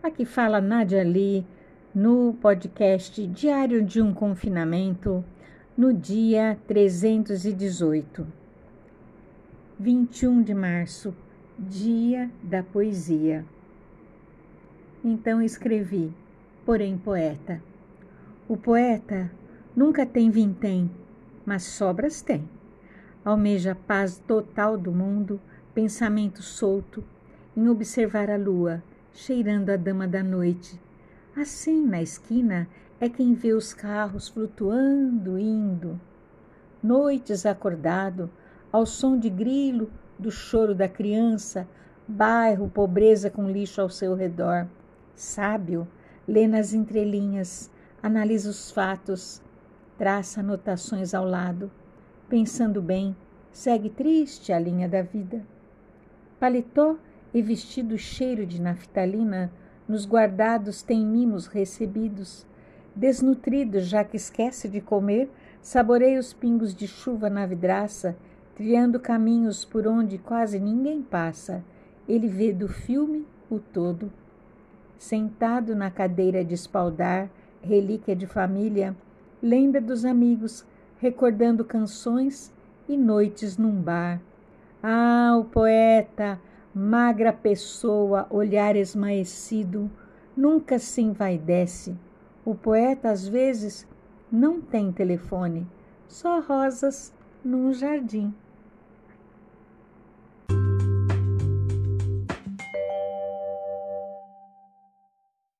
Aqui fala Nadia Lee no podcast Diário de um Confinamento, no dia 318, 21 de março, Dia da Poesia. Então escrevi, porém poeta. O poeta nunca tem vintém, mas sobras tem. Almeja a paz total do mundo, pensamento solto, em observar a lua, cheirando a dama da noite. Assim, na esquina, é quem vê os carros flutuando, indo. Noites acordado, ao som de grilo, do choro da criança, bairro, pobreza com lixo ao seu redor. Sábio, lê nas entrelinhas, analisa os fatos, traça anotações ao lado. Pensando bem, segue triste a linha da vida. Paletó e vestido cheiro de naftalina, nos guardados tem mimos recebidos. Desnutrido, já que esquece de comer, saboreia os pingos de chuva na vidraça, trilhando caminhos por onde quase ninguém passa. Ele vê do filme o todo. Sentado na cadeira de espaldar, relíquia de família, lembra dos amigos, recordando canções e noites num bar. Ah, o poeta, magra pessoa, olhar esmaecido, nunca se envaidece. O poeta, às vezes, não tem telefone, só rosas num jardim.